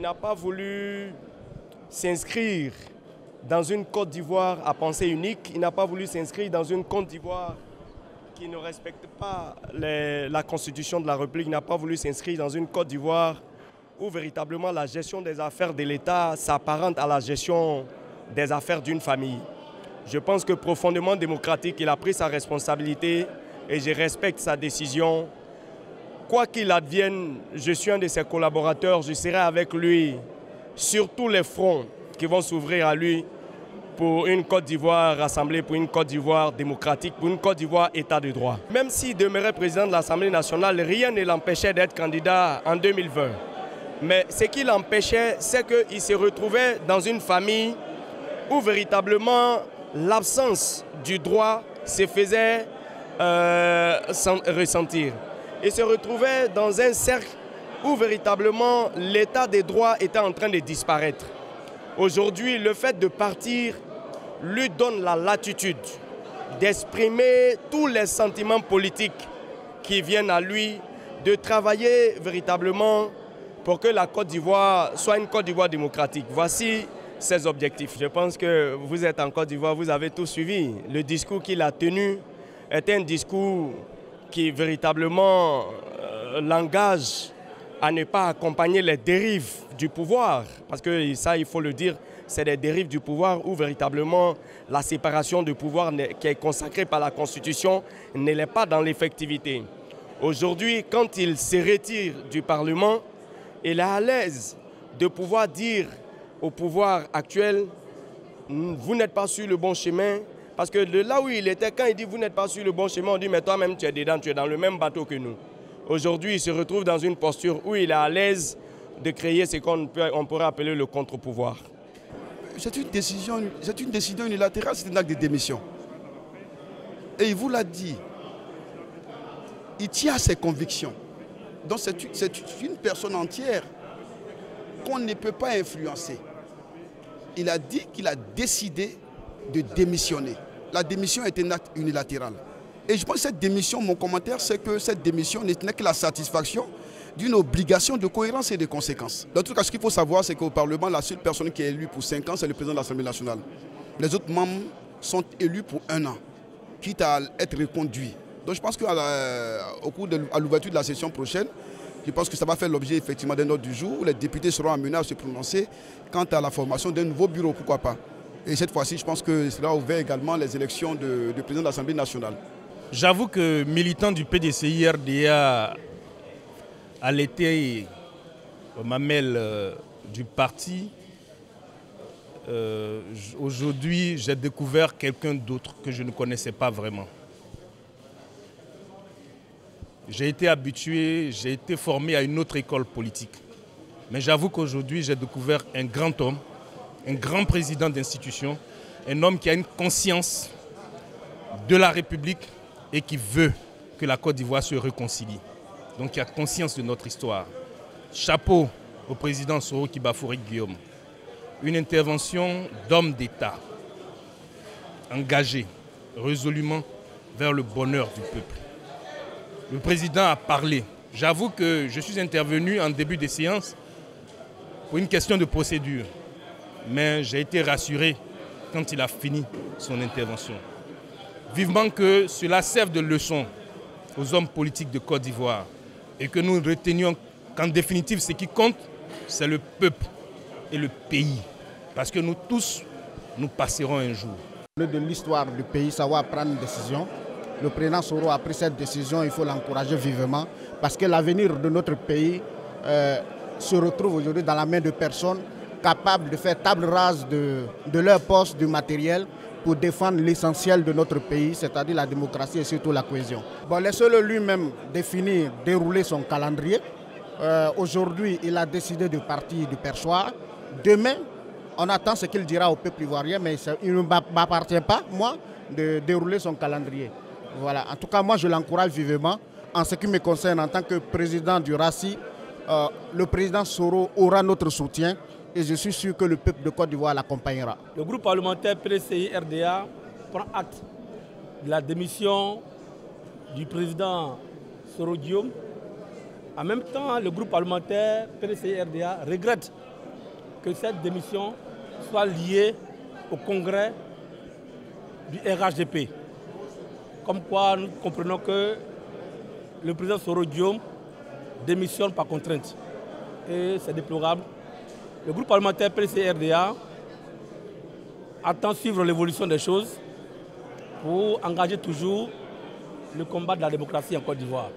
qui n'a pas voulu s'inscrire dans une Côte d'Ivoire à pensée unique. Il n'a pas voulu s'inscrire dans une Côte d'Ivoire qui ne respecte pas la constitution de la République. Il n'a pas voulu s'inscrire dans une Côte d'Ivoire où véritablement la gestion des affaires de l'État s'apparente à la gestion des affaires d'une famille. Je pense que profondément démocratique, il a pris sa responsabilité et je respecte sa décision. Quoi qu'il advienne, je suis un de ses collaborateurs, je serai avec lui sur tous les fronts qui vont s'ouvrir à lui pour une Côte d'Ivoire rassemblée, pour une Côte d'Ivoire démocratique, pour une Côte d'Ivoire État de droit. Même s'il demeurait président de l'Assemblée nationale, rien ne l'empêchait d'être candidat en 2020. Mais ce qui l'empêchait, c'est qu'il se retrouvait dans une famille où véritablement l'absence du droit se faisait euh, ressentir. Il se retrouvait dans un cercle où véritablement l'état des droits était en train de disparaître. Aujourd'hui, le fait de partir lui donne la latitude d'exprimer tous les sentiments politiques qui viennent à lui, de travailler véritablement pour que la Côte d'Ivoire soit une Côte d'Ivoire démocratique. Voici ses objectifs. Je pense que vous êtes en Côte d'Ivoire, vous avez tout suivi. Le discours qu'il a tenu est un discours qui véritablement euh, l'engage à ne pas accompagner les dérives du pouvoir. Parce que ça, il faut le dire, c'est des dérives du pouvoir où véritablement la séparation du pouvoir qui est consacrée par la Constitution n'est pas dans l'effectivité. Aujourd'hui, quand il se retire du Parlement, il est à l'aise de pouvoir dire au pouvoir actuel, vous n'êtes pas sur le bon chemin. Parce que de là où il était, quand il dit vous n'êtes pas sur le bon chemin, on dit mais toi-même tu es dedans, tu es dans le même bateau que nous. Aujourd'hui, il se retrouve dans une posture où il est à l'aise de créer ce qu'on on pourrait appeler le contre-pouvoir. C'est une décision, c'est une décision unilatérale, c'est un acte de démission. Et il vous l'a dit. Il tient à ses convictions. Donc c'est une personne entière qu'on ne peut pas influencer. Il a dit qu'il a décidé de démissionner. La démission est un acte unilatéral. Et je pense que cette démission, mon commentaire, c'est que cette démission n'est que la satisfaction d'une obligation de cohérence et de conséquences. Dans tout cas, ce qu'il faut savoir, c'est qu'au Parlement, la seule personne qui est élue pour 5 ans, c'est le président de l'Assemblée nationale. Les autres membres sont élus pour un an, quitte à être reconduits. Donc je pense qu'au cours de l'ouverture de la session prochaine, je pense que ça va faire l'objet effectivement d'un ordre du jour où les députés seront amenés à se prononcer quant à la formation d'un nouveau bureau, pourquoi pas. Et cette fois-ci, je pense que cela ouvert également les élections de, président de l'Assemblée nationale. J'avoue que militant du PDCI RDA à l'été au mamelle euh, du parti, euh, aujourd'hui j'ai découvert quelqu'un d'autre que je ne connaissais pas vraiment. J'ai été habitué, j'ai été formé à une autre école politique. Mais j'avoue qu'aujourd'hui, j'ai découvert un grand homme, un grand président d'institution, un homme qui a une conscience de la République et qui veut que la Côte d'Ivoire se réconcilie. Donc qui a conscience de notre histoire. Chapeau au président Soro Kibafouri Guillaume. Une intervention d'homme d'État, engagé résolument vers le bonheur du peuple le président a parlé. J'avoue que je suis intervenu en début de séance pour une question de procédure. Mais j'ai été rassuré quand il a fini son intervention. Vivement que cela serve de leçon aux hommes politiques de Côte d'Ivoire et que nous retenions qu'en définitive, ce qui compte, c'est le peuple et le pays. Parce que nous tous, nous passerons un jour. De l'histoire du pays, savoir prendre une décision, le président Soro a pris cette décision, il faut l'encourager vivement parce que l'avenir de notre pays euh, se retrouve aujourd'hui dans la main de personnes capables de faire table rase de, de leur poste, du matériel pour défendre l'essentiel de notre pays, c'est-à-dire la démocratie et surtout la cohésion. Bon, laissez-le lui-même définir, dérouler son calendrier. Euh, aujourd'hui, il a décidé de partir du perchoir. Demain, on attend ce qu'il dira au peuple ivoirien, mais il ne m'appartient pas, moi, de dérouler son calendrier. Voilà. En tout cas, moi, je l'encourage vivement. En ce qui me concerne, en tant que président du RACI, euh, le président Soro aura notre soutien et je suis sûr que le peuple de Côte d'Ivoire l'accompagnera. Le groupe parlementaire PDCI-RDA prend acte de la démission du président Soro Guillaume. En même temps, le groupe parlementaire PDCI-RDA regrette que cette démission soit liée au congrès du RHDP. Comme quoi nous comprenons que le président Soro Guillaume démissionne par contrainte. Et c'est déplorable. Le groupe parlementaire PCRDA attend suivre l'évolution des choses pour engager toujours le combat de la démocratie en Côte d'Ivoire.